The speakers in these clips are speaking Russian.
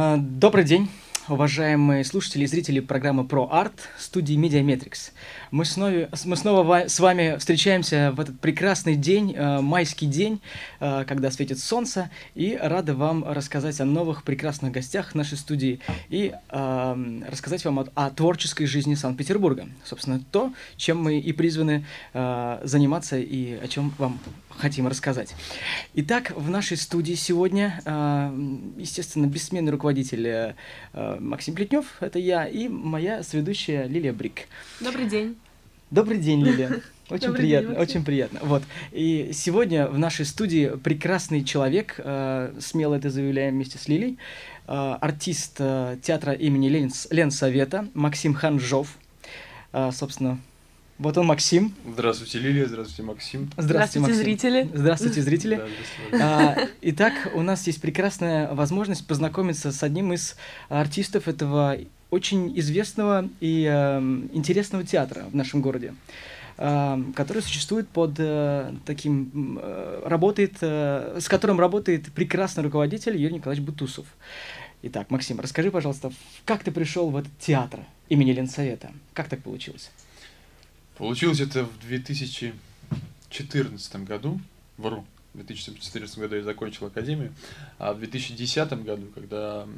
А, добрый день, уважаемые слушатели и зрители программы «Про арт» студии Mediametrics. Мы снова, мы снова с вами встречаемся в этот прекрасный день, э, майский день, э, когда светит солнце, и рады вам рассказать о новых прекрасных гостях нашей студии и э, рассказать вам о, о творческой жизни Санкт-Петербурга. Собственно, то, чем мы и призваны э, заниматься и о чем вам хотим рассказать. Итак, в нашей студии сегодня, э, естественно, бессменный руководитель э, Максим Плетнев, это я, и моя сведущая Лилия Брик. Добрый день. Добрый день, Лилия. Очень Добрый приятно, день, очень приятно. Вот. И сегодня в нашей студии прекрасный человек, э, смело это заявляем вместе с Лилией, э, артист э, театра имени Ленин, Ленсовета Максим Ханжов. Э, собственно, вот он, Максим. Здравствуйте, Лилия. Здравствуйте, Максим. Здравствуйте, Максим. зрители. Здравствуйте, зрители. Да, здравствуйте. А, итак, у нас есть прекрасная возможность познакомиться с одним из артистов этого очень известного и э, интересного театра в нашем городе, э, который существует под э, таким э, работает, э, с которым работает прекрасный руководитель Юрий Николаевич Бутусов. Итак, Максим, расскажи, пожалуйста, как ты пришел в этот театр имени Ленсовета? Как так получилось? Получилось это в 2014 году, вру, в 2014 году я закончил академию, а в 2010 году, когда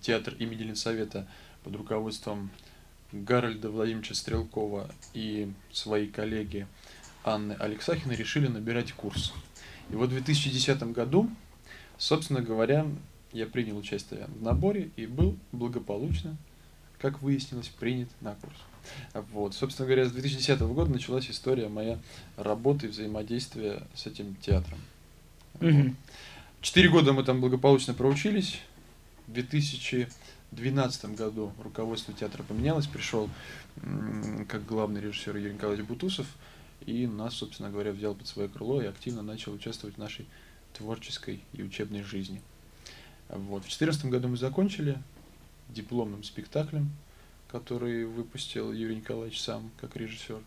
театр имени Ленсовета под руководством Гарольда Владимировича Стрелкова и своей коллеги Анны Алексахиной решили набирать курс. И вот в 2010 году, собственно говоря, я принял участие в наборе и был благополучно, как выяснилось, принят на курс. Вот. Собственно говоря, с 2010 года началась история моя работы и взаимодействия с этим театром. Четыре года мы там благополучно проучились. В 2012 году руководство театра поменялось, пришел как главный режиссер Юрий Николаевич Бутусов, и нас, собственно говоря, взял под свое крыло и активно начал участвовать в нашей творческой и учебной жизни. Вот. В 2014 году мы закончили дипломным спектаклем который выпустил Юрий Николаевич сам, как режиссер.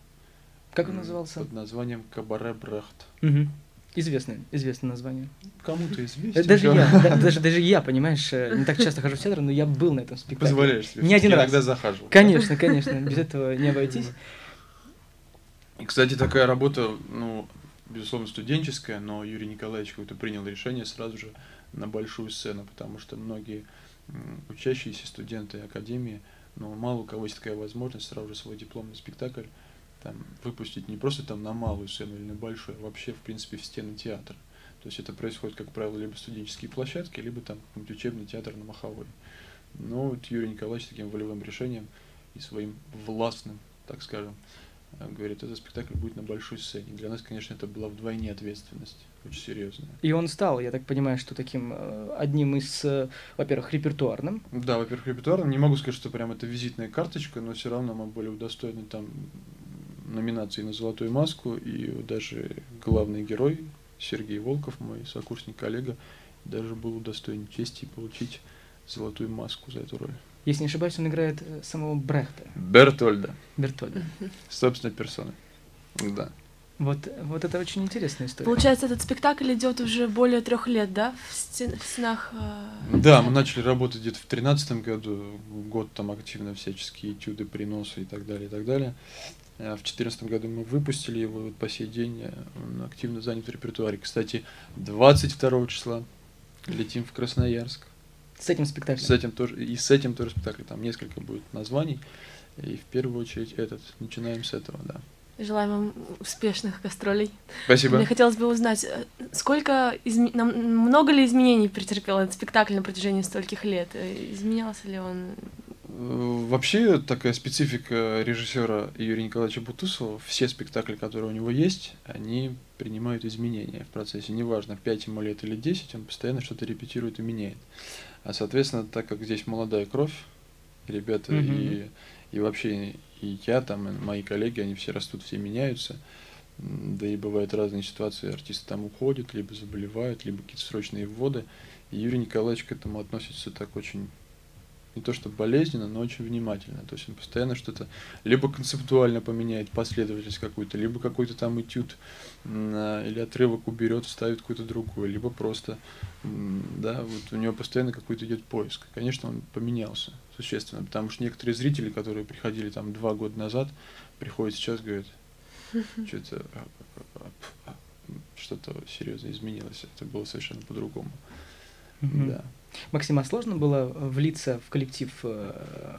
Как он назывался? Под названием Кабаре Брахт. Угу. Известное, известное название. Кому-то известно. Даже я, даже, даже я, понимаешь, э, не так часто хожу в театр, но я был на этом спектакле. Позволяешь себе. Не один раз. Иногда захаживал. Конечно, конечно, без этого не обойтись. И, кстати, такая работа, ну, безусловно, студенческая, но Юрий Николаевич как-то принял решение сразу же на большую сцену, потому что многие учащиеся студенты академии – но мало у кого есть такая возможность сразу же свой дипломный спектакль там, выпустить не просто там на малую сцену или на большую, а вообще, в принципе, в стены театра. То есть это происходит, как правило, либо студенческие площадки, либо там учебный театр на Маховой. Но вот Юрий Николаевич таким волевым решением и своим властным, так скажем, говорит, этот спектакль будет на большой сцене. Для нас, конечно, это была вдвойне ответственность очень серьезная. И он стал, я так понимаю, что таким э, одним из, э, во-первых, репертуарным. Да, во-первых, репертуарным. Не могу сказать, что прям это визитная карточка, но все равно мы были удостоены там номинации на «Золотую маску», и даже главный герой Сергей Волков, мой сокурсник, коллега, даже был удостоен чести получить «Золотую маску» за эту роль. Если не ошибаюсь, он играет э, самого Брехта. Бертольда. Бертольда. Собственно, персона. Да. Вот, вот это очень интересная история. Получается, этот спектакль идет уже более трех лет, да, в, стен, в стенах? Э, да, мы начали работать где-то в тринадцатом году, год там активно всяческие этюды, приносы и так далее, и так далее. А в четырнадцатом году мы выпустили его, вот по сей день э, он активно занят в репертуаре. Кстати, 22 числа летим в Красноярск. С этим спектаклем? С этим тоже, и с этим тоже спектакль, там несколько будет названий. И в первую очередь этот, начинаем с этого, да. Желаем вам успешных гастролей. Спасибо. Мне хотелось бы узнать, э, сколько изме... много ли изменений претерпел этот спектакль на протяжении стольких лет? Э, изменялся ли он? Э, вообще такая специфика режиссера Юрия Николаевича Бутусова, все спектакли, которые у него есть, они принимают изменения в процессе. Неважно, 5 ему лет или 10, он постоянно что-то репетирует и меняет. А соответственно, так как здесь молодая кровь, ребята mm-hmm. и, и вообще и я, там, и мои коллеги, они все растут, все меняются. Да и бывают разные ситуации, артисты там уходят, либо заболевают, либо какие-то срочные вводы. И Юрий Николаевич к этому относится так очень не то что болезненно, но очень внимательно. То есть он постоянно что-то либо концептуально поменяет последовательность какую-то, либо какой-то там этюд или отрывок уберет, ставит какой-то другой, либо просто, да, вот у него постоянно какой-то идет поиск. Конечно, он поменялся существенно, потому что некоторые зрители, которые приходили там два года назад, приходят сейчас, говорят, что-то а, а, а, что-то серьезно изменилось, это было совершенно по-другому. Да. Максим, а сложно было влиться в коллектив э,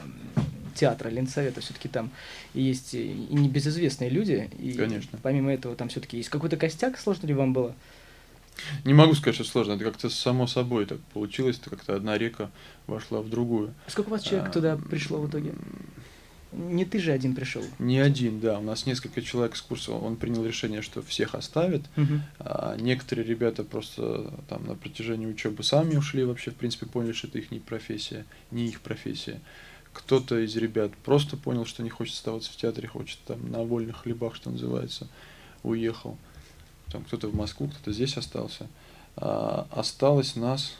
театра Ленсовета? Все-таки там есть и небезызвестные люди. И Конечно. Помимо этого, там все-таки есть какой-то костяк. Сложно ли вам было? Не могу сказать, что сложно. Это как-то само собой так получилось. Это как-то одна река вошла в другую. Сколько у вас человек а, туда пришло в итоге? Не ты же один пришел. Не один, да. У нас несколько человек с курса, он принял решение, что всех оставит. Угу. А некоторые ребята просто там на протяжении учебы сами ушли, вообще, в принципе, поняли, что это их не профессия, не их профессия. Кто-то из ребят просто понял, что не хочет оставаться в театре, хочет там на вольных хлебах, что называется, уехал. Там кто-то в Москву, кто-то здесь остался. А осталось нас,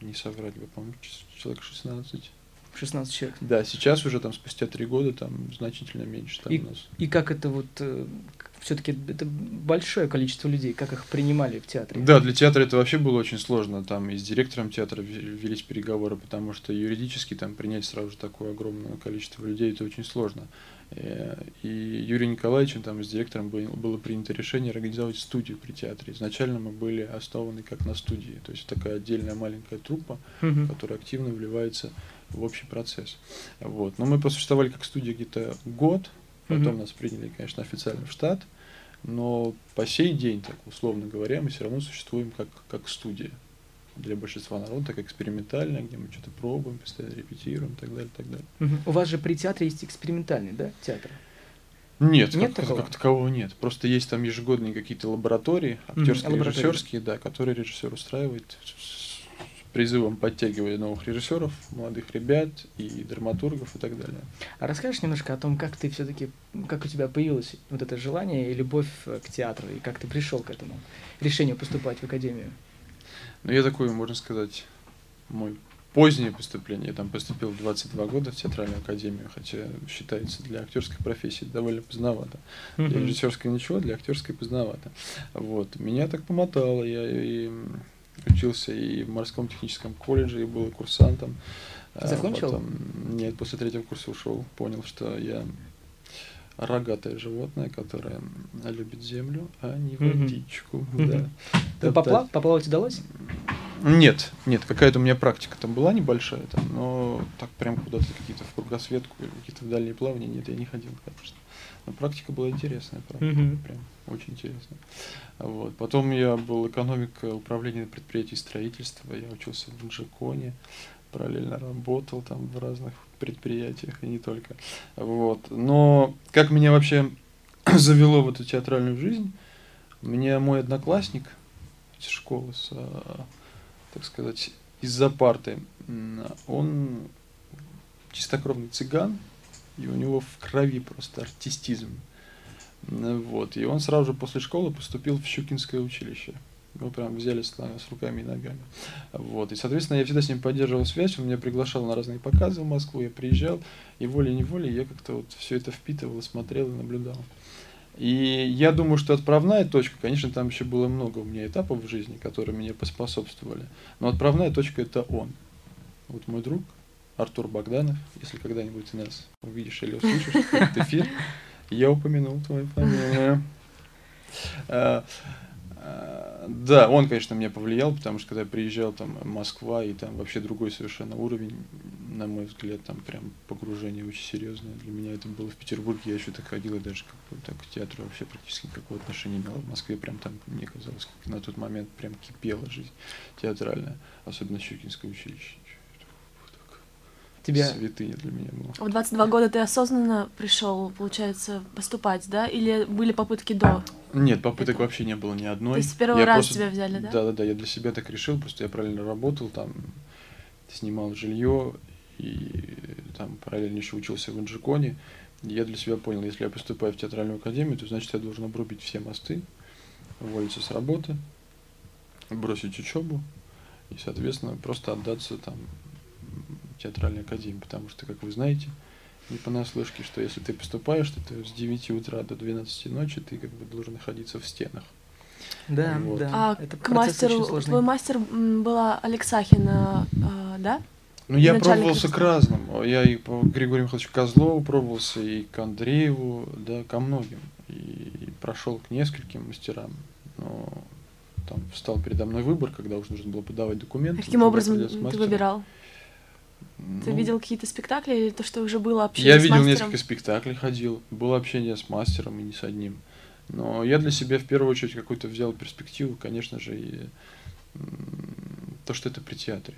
не соврать бы, по-моему, человек 16 16 человек. Да, сейчас уже там спустя три года там значительно меньше там и, у нас. И как это вот э, все-таки это большое количество людей, как их принимали в театре? Да, для театра это вообще было очень сложно. Там и с директором театра велись переговоры, потому что юридически там принять сразу же такое огромное количество людей это очень сложно. Э, и Юрий Николаевичем там с директором было принято решение организовать студию при театре. Изначально мы были основаны как на студии, то есть такая отдельная маленькая труппа, угу. которая активно вливается в общий процесс. Вот. Но мы просуществовали как студия где-то год, потом mm нас приняли, конечно, официально в штат, но по сей день, так условно говоря, мы все равно существуем как, как студия для большинства народа, так экспериментальная, где мы что-то пробуем, постоянно репетируем и так далее, так далее. Угу. У вас же при театре есть экспериментальный, да, театр? Нет, нет как, такого? как такового нет. Просто есть там ежегодные какие-то лаборатории, актерские, mm режиссерские, да, которые режиссер устраивает призывом подтягивали новых режиссеров, молодых ребят и драматургов и так далее. А расскажешь немножко о том, как ты все-таки, как у тебя появилось вот это желание и любовь к театру, и как ты пришел к этому решению поступать в академию? Ну, я такой, можно сказать, мой позднее поступление. Я там поступил в 22 года в театральную академию, хотя считается для актерской профессии довольно поздновато. Для режиссерской ничего, для актерской поздновато. Вот. Меня так помотало. Я и учился и в морском техническом колледже, и был курсантом. А закончил? Потом, нет, после третьего курса ушел, понял, что я рогатое животное, которое любит землю, а не водичку. Mm-hmm. Да. Ты поплав, поплавать удалось? Нет, нет, какая-то у меня практика там была небольшая, там, но так прям куда-то какие-то в кругосветку или какие-то в дальние плавания, нет, я не ходил, конечно. Но практика была интересная, практика, mm-hmm. прям очень интересная. Вот. Потом я был экономик управления предприятий строительства, я учился в Инжиконе, параллельно работал там в разных предприятиях и не только. Вот. Но как меня вообще завело в эту театральную жизнь, мне мой одноклассник из школы, с, а, так сказать, из-за парты, он чистокровный цыган, и у него в крови просто артистизм. Вот. И он сразу же после школы поступил в Щукинское училище. Его прям взяли с, с руками и ногами. Вот. И, соответственно, я всегда с ним поддерживал связь, он меня приглашал на разные показы в Москву, я приезжал, и волей-неволей я как-то вот все это впитывал, смотрел и наблюдал. И я думаю, что отправная точка, конечно, там еще было много у меня этапов в жизни, которые мне поспособствовали. Но отправная точка это он. Вот мой друг Артур Богданов, если когда-нибудь ты нас увидишь или услышишь, этот эфир, я упомянул твою фамилию. А, а, да, он, конечно, меня повлиял, потому что когда я приезжал, там, Москва, и там вообще другой совершенно уровень, на мой взгляд, там прям погружение очень серьезное. Для меня это было в Петербурге, я еще так ходил, и даже как бы, так к театру вообще практически никакого отношения не имел. В Москве прям там, мне казалось, как на тот момент прям кипела жизнь театральная, особенно Щукинское училище тебя... Святыня для меня была. В 22 года ты осознанно пришел, получается, поступать, да? Или были попытки до? Нет, попыток Это... вообще не было ни одной. То есть с первого я раза просто... тебя взяли, да? Да-да-да, я для себя так решил, просто я правильно работал, там, снимал жилье, и там параллельно еще учился в Инжиконе. Я для себя понял, если я поступаю в театральную академию, то значит я должен обрубить все мосты, уволиться с работы, бросить учебу и, соответственно, просто отдаться там театральной академии, потому что, как вы знаете, не понаслышке, что если ты поступаешь, то ты с 9 утра до 12 ночи ты как бы должен находиться в стенах. Да, Вот. да. А это к мастеру, твой мастер была Алексахина, а, да? Ну, я Начальник пробовался к русского. разному. Я и по Григорию Михайловичу Козлову пробовался, и к Андрееву, да, ко многим. И, и прошел к нескольким мастерам. Но там встал передо мной выбор, когда уже нужно было подавать документы. Каким тогда образом ты выбирал? Ты Ну, видел какие-то спектакли или то, что уже было общение Я с видел мастером? несколько спектаклей, ходил, было общение с мастером и не с одним. Но я для себя в первую очередь какую-то взял перспективу, конечно же, и то, что это при театре.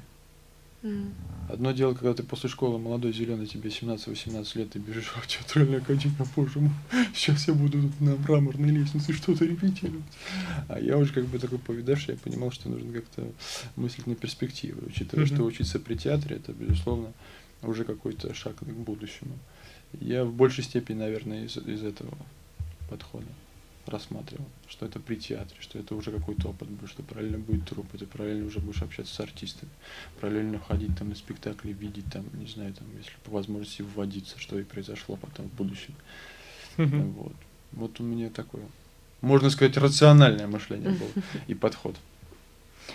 Одно дело, когда ты после школы молодой, зеленый, тебе 17-18 лет, ты бежишь в театральную академию, боже мой, сейчас я буду тут на мраморной лестнице что-то репетировать. А я уже как бы такой повидавший, я понимал, что нужно как-то мыслить на перспективы, учитывая, что учиться при театре, это, безусловно, уже какой-то шаг к будущему. Я в большей степени, наверное, из, из этого подхода рассматривал, что это при театре, что это уже какой-то опыт будет, что параллельно будет труп, ты параллельно уже будешь общаться с артистами, параллельно ходить там на спектакли, видеть там, не знаю, там, если по возможности вводиться, что и произошло потом в будущем. Вот. Вот у меня такое, можно сказать, рациональное мышление было и подход.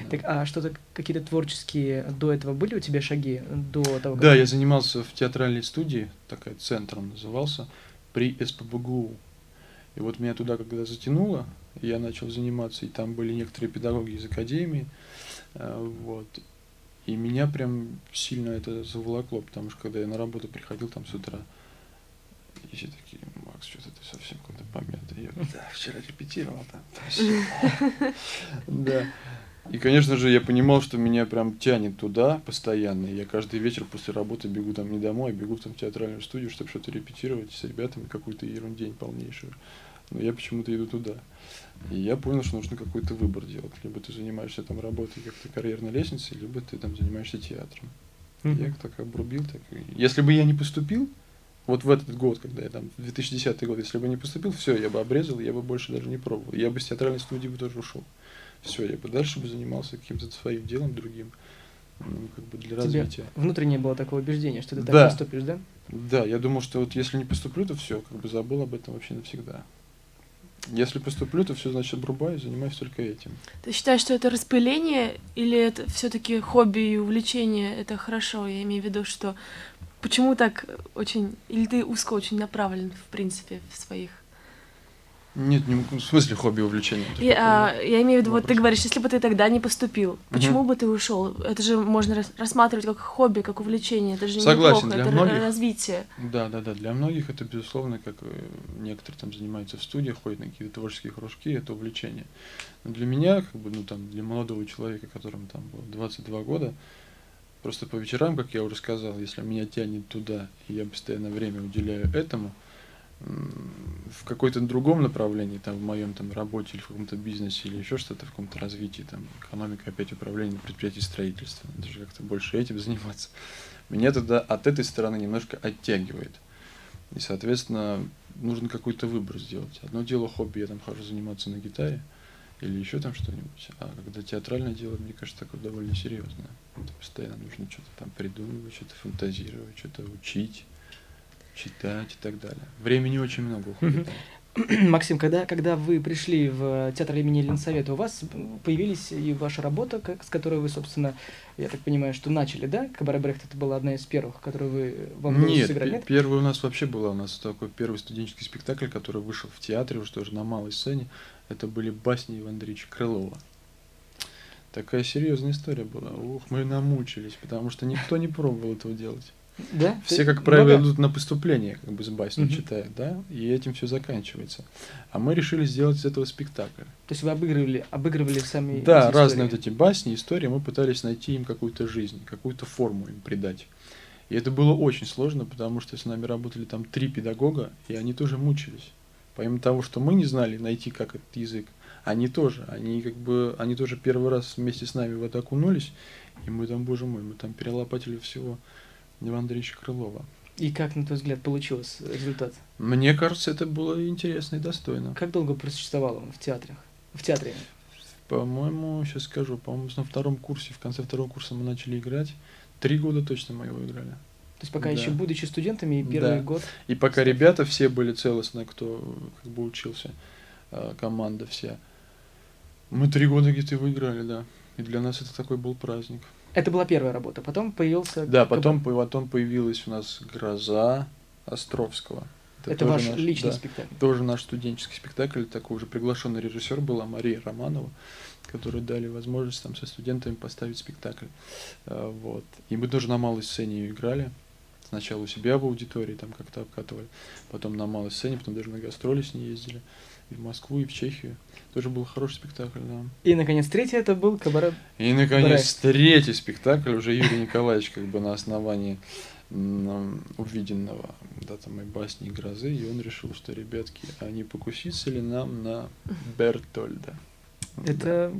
Так, а что-то, какие-то творческие до этого были у тебя шаги, до того, как... Да, я занимался в театральной студии, такая центром назывался, при СПБГУ. И вот меня туда когда затянуло, я начал заниматься, и там были некоторые педагоги из академии, э, вот. И меня прям сильно это заволокло, потому что когда я на работу приходил там с утра, и все такие, Макс, что-то ты совсем куда-то помятый. Я, да, вчера репетировал там. всё». Да. И, конечно же, я понимал, что меня прям тянет туда постоянно. Я каждый вечер после работы бегу там не домой, а бегу там в театральную студию, чтобы что-то репетировать с ребятами, какую-то ерундень полнейшую. Но я почему-то иду туда. И я понял, что нужно какой-то выбор делать. Либо ты занимаешься там работой как-то карьерной лестницей, либо ты там занимаешься театром. Мгм. Я так обрубил. Так... Если бы я не поступил, вот в этот год, когда я там, 2010 год, если бы не поступил, все, я бы обрезал, я бы больше даже не пробовал. Я бы с театральной студии бы тоже ушел. Все, я бы дальше бы занимался каким-то своим делом другим, ну, как бы для Тебе развития. внутреннее было такое убеждение, что ты так Да. поступишь, да? Да, я думал, что вот если не поступлю, то все, как бы забыл об этом вообще навсегда. Если поступлю, то все, значит, обрубаю, занимаюсь только этим. Ты считаешь, что это распыление или это все-таки хобби и увлечение? Это хорошо. Я имею в виду, что почему так очень... Или ты узко очень направлен, в принципе, в своих... Нет, не, в смысле хобби увлечения. И, а, я имею в виду, вот ты вопрос. говоришь, если бы ты тогда не поступил, почему бы ты ушел? Это же можно рас- рассматривать как хобби, как увлечение. Это же Согласен, неплохо, для это многих. развитие. Да, да, да. Для многих это, безусловно, как э, некоторые там занимаются в студиях, ходят на какие-то творческие кружки, это увлечение. Но для меня, как бы, ну там, для молодого человека, которому там было 22 года, просто по вечерам, как я уже сказал, если меня тянет туда, и я постоянно время уделяю этому, в какой-то другом направлении, там, в моем там работе или в каком-то бизнесе или еще что-то, в каком-то развитии, там, экономика, опять управление предприятий строительства, даже как-то больше этим заниматься, меня тогда от этой стороны немножко оттягивает. И, соответственно, нужно какой-то выбор сделать. Одно дело хобби, я там хожу заниматься на гитаре или еще там что-нибудь. А когда театральное дело, мне кажется, такое довольно серьезное. Это постоянно нужно что-то там придумывать, что-то фантазировать, что-то учить, читать и так далее. Времени очень много уходит. Максим, когда, когда вы пришли в театр имени Ленсовета, у вас появились и ваша работа, как, с которой вы, собственно, я так понимаю, что начали, да? Кабаре Брехт это была одна из первых, которую вы вам Нет, сыграть, пе- нет? первый у нас вообще был, у нас такой первый студенческий спектакль, который вышел в театре, уже тоже на малой сцене. Это были басни Ивана Андреевича Крылова. Такая серьезная история была. Ух, мы намучились, потому что никто не пробовал этого делать. Да? Все, как правило, много? идут на поступление, как бы с басней Мгм. читают, да, и этим все заканчивается. А мы решили сделать из этого спектакль. То есть вы обыгрывали, обыгрывали сами Да, разные вот эти басни, истории, мы пытались найти им какую-то жизнь, какую-то форму им придать. И это было очень сложно, потому что с нами работали там три педагога, и они тоже мучились. Помимо того, что мы не знали найти, как этот язык, они тоже, они как бы, они тоже первый раз вместе с нами в это окунулись, и мы там, боже мой, мы там перелопатили всего Ивана Андреевича Крылова. И как, на твой взгляд, получился результат? Мне кажется, это было интересно и достойно. Как долго просуществовал он в театрах? В театре? По-моему, сейчас скажу, по-моему, на втором курсе, в конце второго курса мы начали играть. три года точно мы его играли. То есть пока Да. еще будучи студентами, и первый Да. год. И пока ребята все были целостны, кто как бы учился, э, команда вся, мы три года где-то его играли, да. И для нас это такой был праздник. Это была первая работа. Потом появился... Да, потом, потом появилась у нас «Гроза» Островского. Это тоже ваш наш- личный да, спектакль. Тоже наш студенческий спектакль. Такой уже приглашенный режиссер была Мария Романова, которой дали возможность там со студентами поставить спектакль. А, Вот. И мы тоже на малой сцене ее играли. Сначала у себя в аудитории там как-то обкатывали, потом на малой сцене, потом даже на гастроли с ней ездили. И в Москву, и в Чехию. Тоже был хороший спектакль, да. И, наконец, третий это был кабарет. И, наконец, Брехт. третий спектакль уже Юрий Николаевич как бы на основании увиденного да, там, и басни, и грозы, и он решил, что, ребятки, а не покуситься ли нам на Бертольда? Это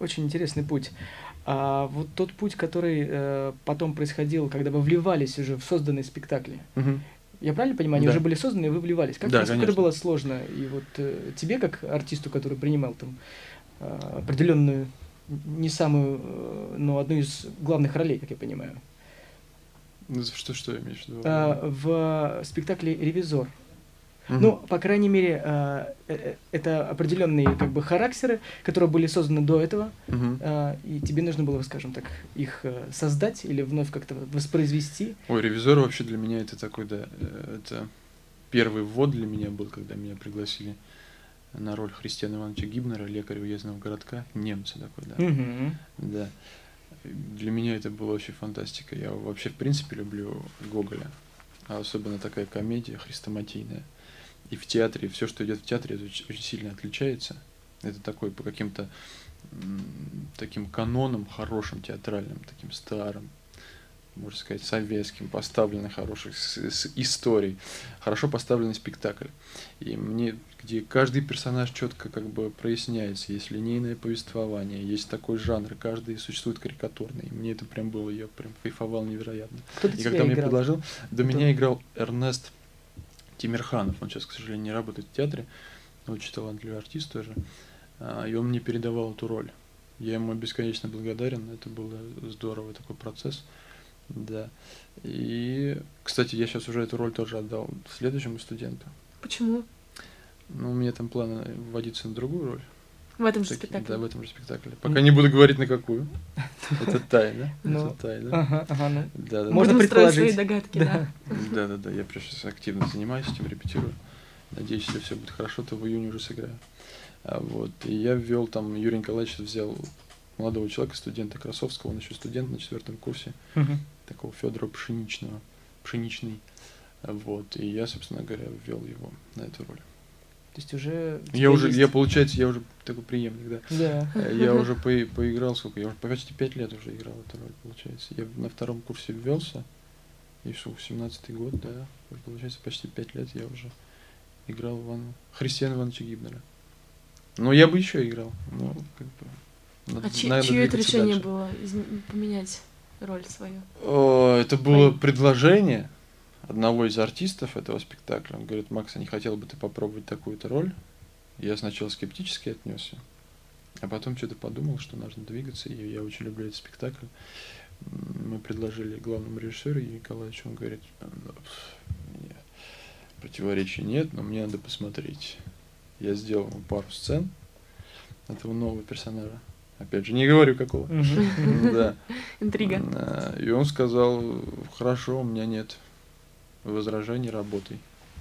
очень интересный путь. А вот тот путь, который э, потом происходил, когда вы вливались уже в созданные спектакли, Мгм. Я правильно понимаю, они Да. уже были созданы, и вы вливались. Как Да, насколько это было сложно? И вот э, тебе, как артисту, который принимал там э, определенную, не самую, э, но одну из главных ролей, как я понимаю, Ну, Что, что имеешь в виду? э, в спектакле «Ревизор». Мгм. Ну, по крайней мере, э, э, это определенные как бы характеры, которые были созданы до этого, Мгм. э, и тебе нужно было, скажем так, их э, создать или вновь как-то воспроизвести. Ой, ревизор вообще для меня это такой, да, э, это первый ввод для меня был, когда меня пригласили на роль Христиана Ивановича Гибнера, лекаря уездного городка, немца такой, да. Мгм. Да. Для меня это была вообще фантастика. Я вообще, в принципе, люблю Гоголя. А особенно такая комедия хрестоматийная. И в театре, все, что идет в театре, это очень, очень сильно отличается. Это такой по каким-то таким канонам хорошим театральным, таким старым, можно сказать, советским, поставленных хороших с, с историй, хорошо поставленный спектакль. И мне, где каждый персонаж четко как бы проясняется, есть линейное повествование, есть такой жанр, каждый существует карикатурный. И мне это прям было, я прям кайфовал невероятно. Кто-то И когда мне предложил, до Кто? меня играл Эрнест Тимирханов, он сейчас, к сожалению, не работает в театре, но очень талантливый артист тоже, А, и он мне передавал эту роль. Я ему бесконечно благодарен, это было здорово, такой процесс, да. И, кстати, я сейчас уже эту роль тоже отдал следующему студенту. Почему? Ну, у меня там планы вводиться на другую роль. В этом же Таки- спектакле. Да, в этом же спектакле. Пока не буду говорить на какую. Это тайна. Ну, Это тайна. Ага, ага, ну. Да, да, Можно строить свои предположить. догадки, Да. да. Да, да, я прям сейчас активно занимаюсь этим, репетирую. Надеюсь, если все будет хорошо, то в июне уже сыграю. А, вот. И я ввел там, Юрий Николаевич взял молодого человека, студента Красовского, он еще студент на четвертом курсе, такого Федора Пшеничного, Пшеничный. Вот. И я, собственно говоря, ввел его на эту роль. То есть уже... Я уже, есть- я, получается, я уже такой преемник, да. Да. Э, Я уже по- поиграл, сколько? Я уже почти пять лет уже играл эту роль, получается. Я на втором курсе ввелся, и что, 17-й год, да, получается, почти пять лет я уже играл Ивана, Христиана Ивановича Гибнера. Но я бы еще играл, но как бы... надо- А чье, надо чье это решение дальше. было поменять роль свою? О, это было предложение одного из артистов этого спектакля. Он говорит, Макс, а не хотел бы ты попробовать такую-то роль? Я сначала скептически отнесся, а потом что-то подумал, что нужно двигаться, и я очень люблю этот спектакль. Мы предложили главному режиссеру Юрию Николаевичу, он говорит, «Ну, противоречий нет, но мне надо посмотреть. Я сделал пару сцен этого нового персонажа. Опять же, не говорю какого. Да. Интрига. Да, И он сказал, хорошо, у меня нет возражений, работай.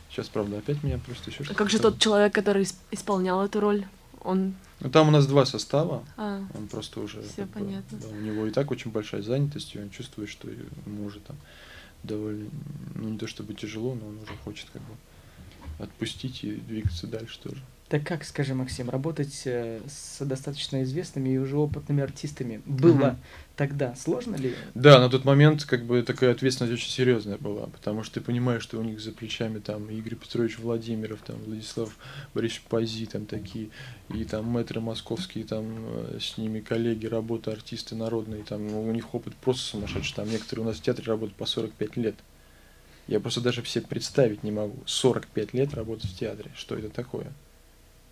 Сейчас, правда, опять меня просто еще А как же тот человек, который исп- исполнял эту роль? Он... Ну, там у нас два состава, А, он просто уже... Всё как бы, понятно. да, у него и так очень большая занятость, и он чувствует, что ему уже там довольно, ну, не то чтобы тяжело, но он уже хочет как бы отпустить и двигаться дальше тоже. Так как, скажи, Максим, работать э, с достаточно известными и уже опытными артистами было Мгм. тогда сложно ли? Да, на тот момент как бы такая ответственность очень серьезная была, потому что ты понимаешь, что у них за плечами там Игорь Петрович Владимиров, там Владислав Борисович Пази, там такие, и там мэтры московские, там э, с ними коллеги, работа, артисты народные, там ну, у них опыт просто сумасшедший, там некоторые у нас в театре работают по 45 лет. Я просто даже все представить не могу. 45 лет работать в театре. Что это такое?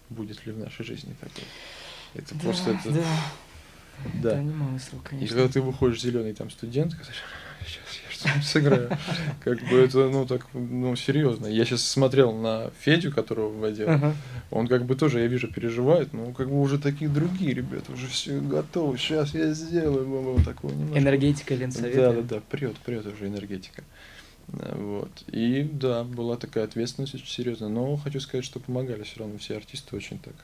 Будет ли в нашей жизни такое? Это просто это, да, да. это немалый срок, И конечно. когда ты выходишь зеленый там студент, сыграю. Как бы это, ну, так, ну, серьезно. Я сейчас смотрел на Федю, которого вводил. Ага. Он как бы тоже, я вижу, переживает, но как бы уже такие другие ребята, уже все готовы, сейчас я сделаю, баба, такого немножко. Энергетика, Ленсовета. Да, да, да, прет, прет уже энергетика. Вот. И да, была такая ответственность очень серьезная. Но хочу сказать, что помогали все равно все артисты очень так.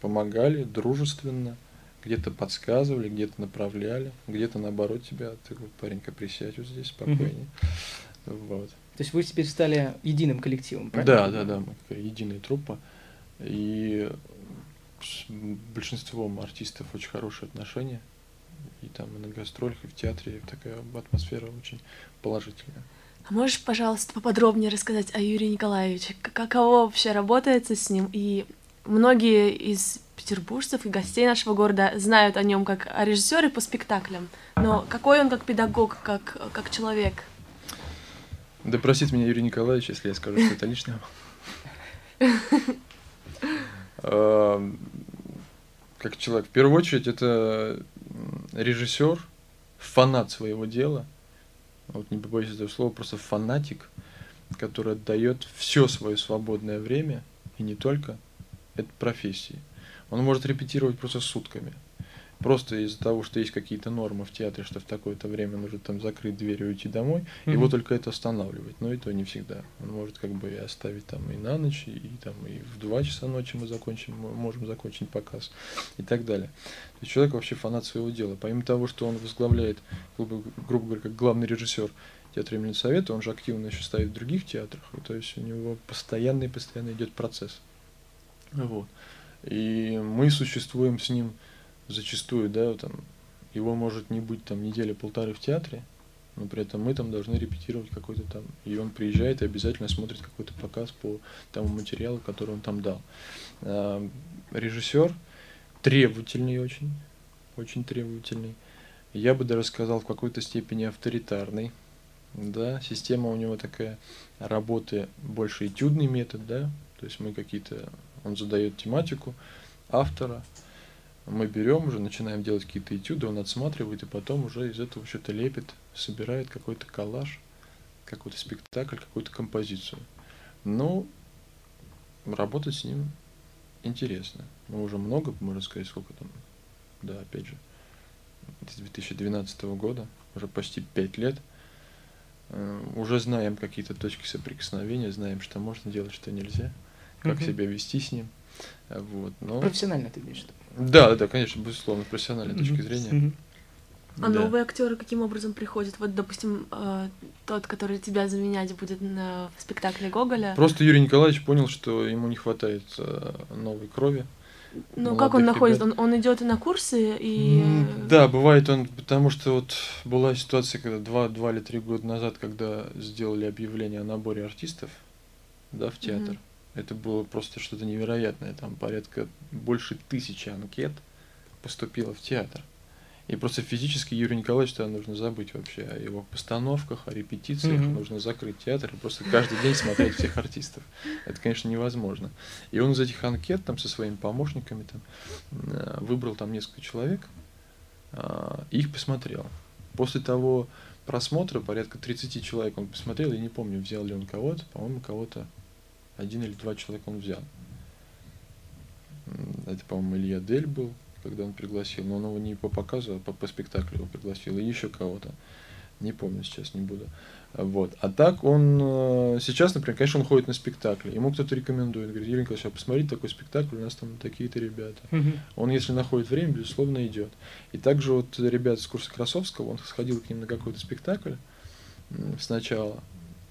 Помогали дружественно, где-то подсказывали, где-то направляли, где-то наоборот тебя, ты вот, паренька, присядь вот здесь спокойнее. Вот. То есть вы теперь стали единым коллективом, Да, правильно? да, да, мы такая единая труппа. И с большинством артистов очень хорошие отношения. И там и на гастролях, и в театре и такая атмосфера очень положительная. А можешь, пожалуйста, поподробнее рассказать о Юрии Николаевиче? Каково вообще работается с ним? И многие из петербуржцев и гостей нашего города знают о нем как о режиссере по спектаклям. Но какой он как педагог, как, как человек? Да простит меня Юрий Николаевич, если я скажу, что это лишнее. Эм, Как человек, в первую очередь, это режиссер, фанат своего дела. Вот не побоюсь этого слова, просто фанатик, который отдает все свое свободное время, и не только, это профессии. Он может репетировать просто сутками. Просто из-за того, что есть какие-то нормы в театре, что в такое-то время нужно там закрыть дверь и уйти домой, его Мгм. только это останавливает, но и то не всегда. Он может как бы и оставить там и на ночь, и, там и в 2 часа ночи мы закончим, мы можем закончить показ и так далее. То есть человек вообще фанат своего дела. Помимо того, что он возглавляет, грубо, грубо говоря, как главный режиссер театра имени Совета, он же активно еще стоит в других театрах, и то есть у него постоянный, постоянно идет процесс. Вот. И мы существуем с ним зачастую, да, там, его может не быть там недели-полторы в театре, но при этом мы там должны репетировать какой-то там, и он приезжает и обязательно смотрит какой-то показ по тому материалу, который он там дал. А, Режиссер требовательный очень, очень требовательный. Я бы даже сказал в какой-то степени авторитарный. Да, система у него такая работы больше этюдный метод, да, то есть мы какие-то, он задает тематику автора, мы берем уже, начинаем делать какие-то этюды, он отсматривает, и потом уже из этого что-то лепит, собирает какой-то коллаж, какой-то спектакль, какую-то композицию. Ну, работать с ним интересно. Мы уже много, можно сказать, сколько там, да, опять же, с 2012 года, уже почти пять лет, Э, уже знаем какие-то точки соприкосновения, знаем, что можно делать, что нельзя, как Мгм. себя вести с ним. Вот, но... Профессионально ты имеешь в виду? Да, да, конечно, безусловно, с профессиональной точки Мгм. зрения. Мгм. А Да. новые актеры каким образом приходят? Вот, допустим, э, тот, который тебя заменять будет на, в спектакле Гоголя. Просто Юрий Николаевич понял, что ему не хватает э, новой крови. Ну, как он находит? ребят. Он, он идет на курсы и... Да, бывает он, потому что вот была ситуация, когда два, два или три года назад, когда сделали объявление о наборе артистов, да, в театр. Мгм. Это было просто что-то невероятное. Там порядка больше тысячи анкет поступило в театр. И просто физически Юрию Николаевичу тогда нужно забыть вообще о его постановках, о репетициях. Мгм. Нужно закрыть театр и просто каждый день смотреть всех артистов. Это, конечно, невозможно. И он из этих анкет там со своими помощниками там, э, выбрал там несколько человек, а, их посмотрел. После того просмотра порядка 30 человек он посмотрел, я не помню, взял ли он кого-то, по-моему, кого-то один или два человека он взял. Это, по-моему, Илья Дель был, когда он пригласил, но он его не по показу, а по, по спектаклю его пригласил, и еще кого-то. Не помню сейчас, не буду. Вот. А так он э, сейчас, например, конечно, он ходит на спектакли. Ему кто-то рекомендует. Говорит, Юрий Николаевич, а посмотрите такой спектакль, у нас там такие-то ребята. Мгм. Он, если находит время, безусловно, идет. И также вот ребят с курса Красовского, он сходил к ним на какой-то спектакль сначала,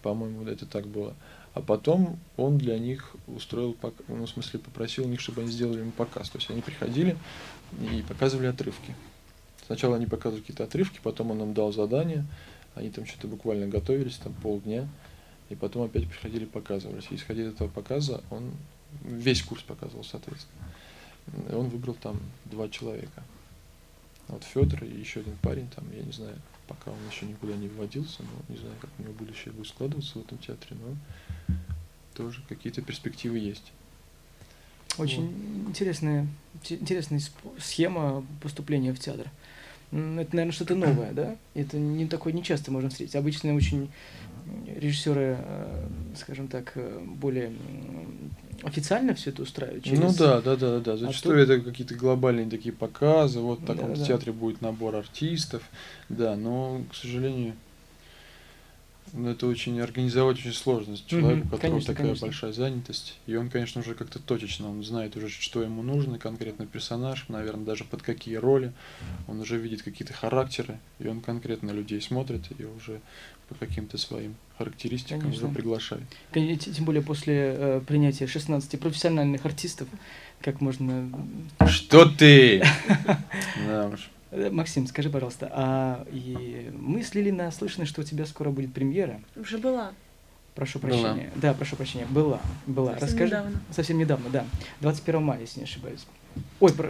по-моему, это так было. А потом он для них устроил, ну, в смысле, попросил них, чтобы они сделали ему показ. То есть они приходили и показывали отрывки. Сначала они показывали какие-то отрывки, потом он нам дал задание, они там что-то буквально готовились, там полдня, и потом опять приходили показывались. И исходя из этого показа, он весь курс показывал, соответственно. И он выбрал там два человека. Вот Федор и еще один парень, там, я не знаю, пока он еще никуда не вводился, но не знаю, как у него будущее будет складываться в этом театре, но тоже какие-то перспективы есть. Очень интересная, те- интересная сп- схема поступления в театр. М, Это, наверное, что-то новое, да? Это не такое нечасто можно встретить. Обычно очень режиссеры, э, скажем так, э, более официально все это устраивают. Ну через- да, да, да, да. Зачастую тут- это какие-то глобальные такие показы. Вот так вот Да-да-да. в театре будет набор артистов. Да, но, к сожалению, ну, это очень организовать очень сложно. Человеку, у которого конечно, такая конечно. большая занятость. И он, конечно, уже как-то точечно, он знает уже, что ему нужно, конкретно персонаж, наверное, даже под какие роли. Он уже видит какие-то характеры, и он конкретно людей смотрит и уже по каким-то своим характеристикам Конечно. уже приглашает. Тем более после э, принятия 16 профессиональных артистов, как можно... Что ты? Да уж. Э, Максим, скажи, пожалуйста, а и мысли ли наслышаны, что у тебя скоро будет премьера? Уже была. Прошу Была. прощения. Да, прошу прощения. Была. Была. Совсем Расскажи. недавно. Совсем недавно, да. 21 мая, если не ошибаюсь. Ой, про...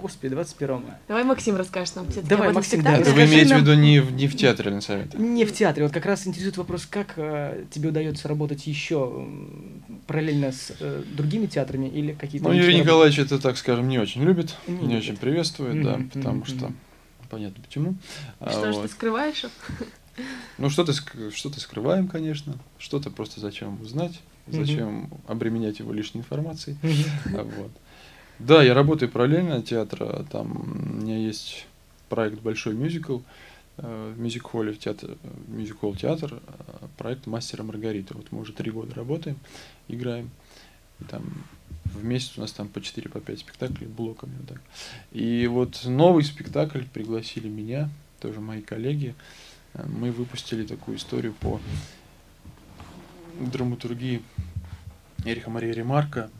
господи, 21 мая. Давай Максим расскажет нам. Давай, Максим, спектакле. Это вы имеете в виду не в, не в театре Ленсовета? Не в театре. Вот как раз интересует вопрос, как э, тебе удается работать еще параллельно с э, другими театрами или какие-то... Ну, Юрий? Николаевич это, так скажем, не очень любит, Не не, любит. очень приветствует, да, Мгм, потому мгм, что понятно почему. А, Что ж вот. ты скрываешь? Ну, что-то ск- что-то скрываем, конечно, что-то просто зачем узнать, зачем обременять его лишней информацией. Мгм. А, Вот. Да, я работаю параллельно от театра. Там у меня есть проект большой мюзикл э, в мюзик-холле в театр, мюзик-холл театр, э, проект Мастера Маргарита. Вот мы уже три года работаем, играем. И там в месяц у нас там по 4 по 5 спектаклей блоками вот так. И вот новый спектакль пригласили меня, тоже мои коллеги. Э, Мы выпустили такую историю по драматургии Эриха Мария Ремарка.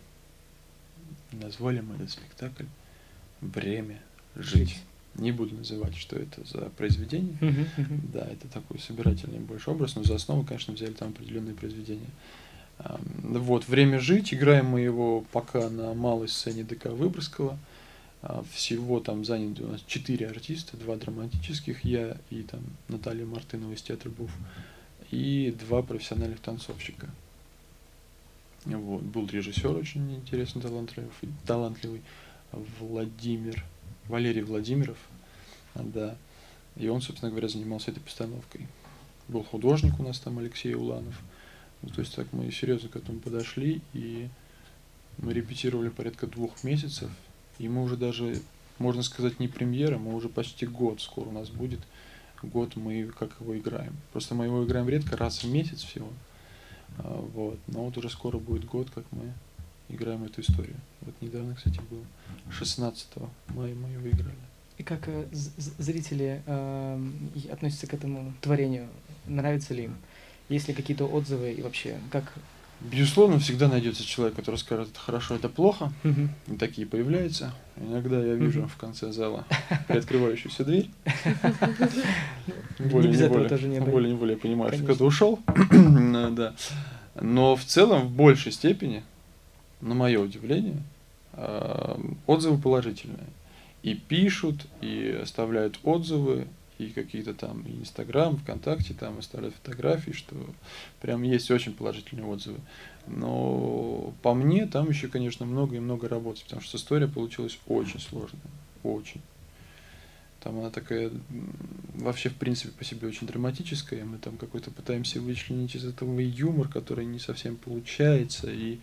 Назвали мы этот спектакль «Время жить». Не буду называть, что это за произведение. Да, это такой собирательный больше образ, но за основу, конечно, взяли там определенные произведения. Вот, «Время жить». Играем мы его пока на малой сцене ДК Выборгского. А, Всего там заняты у нас четыре артиста, два драматических, я и там Наталья Мартынова из театра БУФ, и два профессиональных танцовщика. Вот. Был режиссер очень интересный, талантливый, талантливый Владимир, Валерий Владимиров, да. И он, собственно говоря, занимался этой постановкой. Был художник у нас там Алексей Уланов. Ну, то есть так мы серьезно к этому подошли, и мы репетировали порядка двух месяцев, и мы уже даже, можно сказать, не премьера, мы уже почти год скоро у нас будет. Год мы как его играем. Просто мы его играем редко, раз в месяц всего. А, Вот. Но вот уже скоро будет год, как мы играем эту историю. Вот недавно, кстати, был 16 мая мы ее выиграли. И как э, зрители и относятся к этому творению? Нравится ли им? Есть ли какие-то отзывы и вообще как? Безусловно, всегда найдется человек, который скажет, это хорошо, это плохо. Мгм. И такие появляются. Иногда я вижу Мгм. в конце зала приоткрывающуюся дверь. Не Более этого неволе, тоже не более неволе я понимаю, что кто-то ушел. Да. Но в целом, в большей степени, на мое удивление, а, отзывы положительные. И пишут, и оставляют отзывы, и какие-то там Инстаграм, ВКонтакте там оставляют фотографии, что прям есть очень положительные отзывы. Но по мне там еще, конечно, много и много работы, потому что история получилась очень сложная. Очень. Там она такая вообще, в принципе, по себе очень драматическая. Мы там какой-то пытаемся вычленить из этого юмор, который не совсем получается. И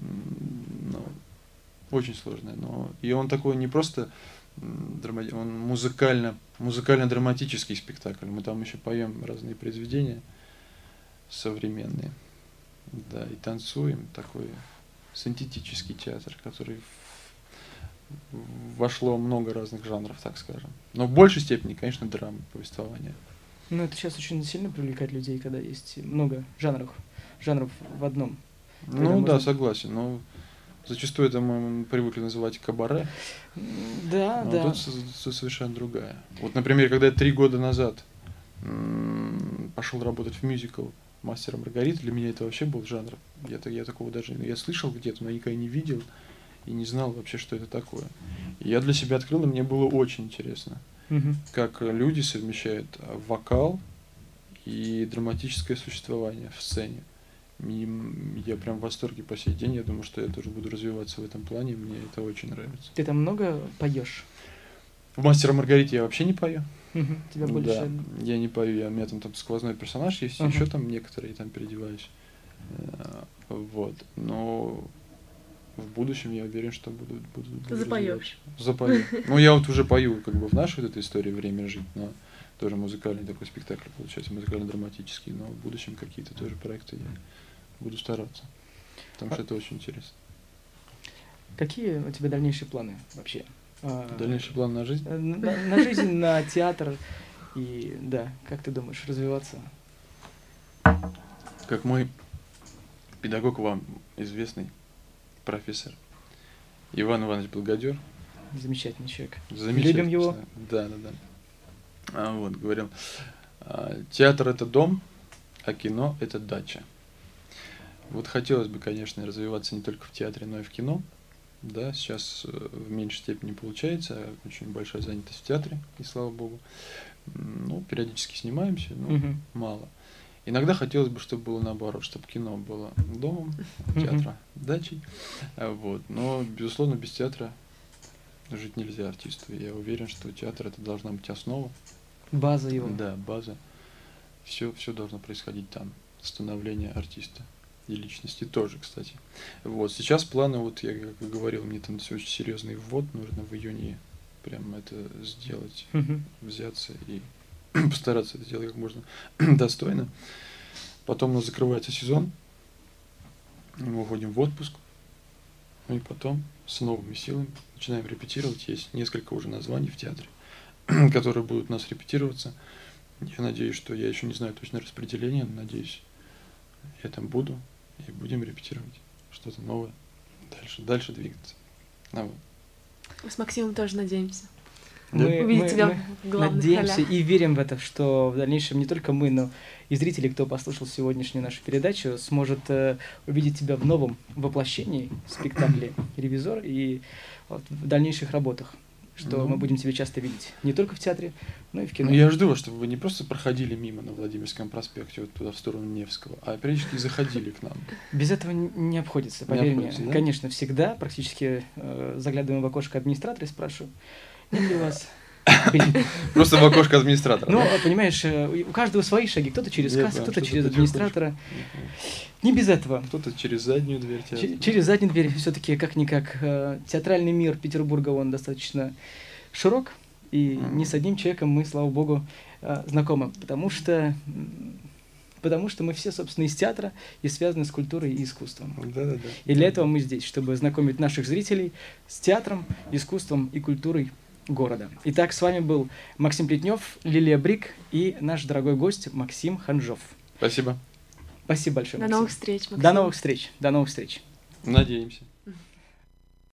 ну, очень сложная. Но и он такой не просто м, драма- он музыкально, музыкально-драматический спектакль. Мы там еще поем разные произведения современные. Да, и танцуем. Такой синтетический театр, который вошло много разных жанров, так скажем. Но в большей степени, конечно, драма, повествование. Ну, это сейчас очень сильно привлекает людей, когда есть много жанров, жанров в одном. Ну Когда да, можно- согласен. Но зачастую это мы привыкли называть кабаре. Да, но да. тут, совершенно другая. Вот, например, когда я три года назад пошел работать в мюзикл «Мастера Маргарита», для меня это вообще был жанр. Я, я такого даже, я слышал где-то, но никогда не видел и не знал вообще, что это такое. И я для себя открыл, и мне было очень интересно. Мгм. как люди совмещают а, вокал и драматическое существование в сцене. И, м, я прям в восторге по сей день. Я думаю, что я тоже буду развиваться в этом плане. Мне это очень нравится. Ты там много поешь? В «Мастера Маргарите» я вообще не пою. Мгм, Тебя больше... Да, я не пою, я, у меня там, там сквозной персонаж есть, Ага. еще там некоторые там переодеваюсь. Э, Вот. Но в будущем я уверен, что буду, буду, буду развиваться. Запою. Ну, я вот уже пою как бы в нашей вот этой истории «Время жить», но тоже музыкальный такой спектакль получается, музыкально-драматический, но в будущем какие-то тоже проекты я буду стараться. Потому А что это очень интересно. Какие у тебя дальнейшие планы вообще? А, Дальнейший план на жизнь? э, На, на жизнь, на театр. И да, как ты думаешь, развиваться? Как мой педагог вам известный профессор Иван Иванович Благодер, Замечательный человек. Замечательно. Любим его. Да, да, да. А, вот, говорил, а, театр это дом, а кино это дача. Вот хотелось бы, конечно, развиваться не только в театре, но и в кино. Да, сейчас э, в меньшей степени получается, очень большая занятость в театре, и слава богу. Ну, периодически снимаемся, но Мгм. мало. Иногда хотелось бы, чтобы было наоборот, чтобы кино было домом, театра дачей. А, Вот. Но, безусловно, без театра жить нельзя артисту. Я уверен, что театр это должна быть основа. База его. Да, база. Все, все должно происходить там. Становление артиста и личности тоже, кстати. Вот. Сейчас планы, вот я как говорил, мне там все очень серьезный ввод нужно в июне прям это сделать Мгм. взяться и постараться это сделать как можно достойно. Потом у нас закрывается сезон, мы уходим в отпуск, ну и потом с новыми силами начинаем репетировать. Есть несколько уже названий в театре, которые будут у нас репетироваться. Я надеюсь, что я еще не знаю точно распределение, но надеюсь, я там буду и будем репетировать что-то новое, дальше, дальше двигаться. А вот. Мы с Максимом тоже надеемся. Мы- Увидеть мы- тебя мы в Надеемся ролях. и верим в это, что в дальнейшем не только мы, но и зрители, кто послушал сегодняшнюю нашу передачу, сможет э, увидеть тебя в новом воплощении в спектакле «Ревизор» и вот в дальнейших работах, что Ну. мы будем тебя часто видеть не только в театре, но и в кино. Ну, я жду вас, чтобы вы не просто проходили мимо на Владимирском проспекте, вот туда, в сторону Невского, а периодически заходили к нам. Без этого не обходится, Не поверь обходится, мне. да? Конечно, всегда практически э, заглядываем в окошко администратора и спрашиваю, нет ли у вас билет?» Просто в окошко администратора. Ну, да? понимаешь, э, у каждого свои шаги. Кто-то через кассу, понял, кто-то через администратора. Не без этого. Кто-то через заднюю дверь Через заднюю дверь все-таки как-никак э, театральный мир Петербурга, он достаточно широк, и не с одним человеком мы, слава богу, э, знакомы, потому что, потому что мы все, собственно, из театра и связаны с культурой и искусством. Да-да-да. И для этого мы здесь, чтобы знакомить наших зрителей с театром, искусством и культурой города. Итак, с вами был Максим Плетнев, Лилия Брик и наш дорогой гость Максим Ханжов. Спасибо. Спасибо большое. До Максим. новых встреч, Максим. До новых встреч. До новых встреч. Надеемся.